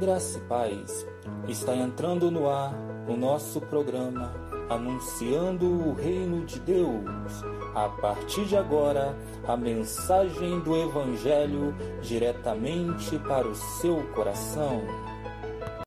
Graça e paz. Está entrando no ar o nosso programa Anunciando o Reino de Deus. A partir de agora, a mensagem do Evangelho diretamente para o seu coração.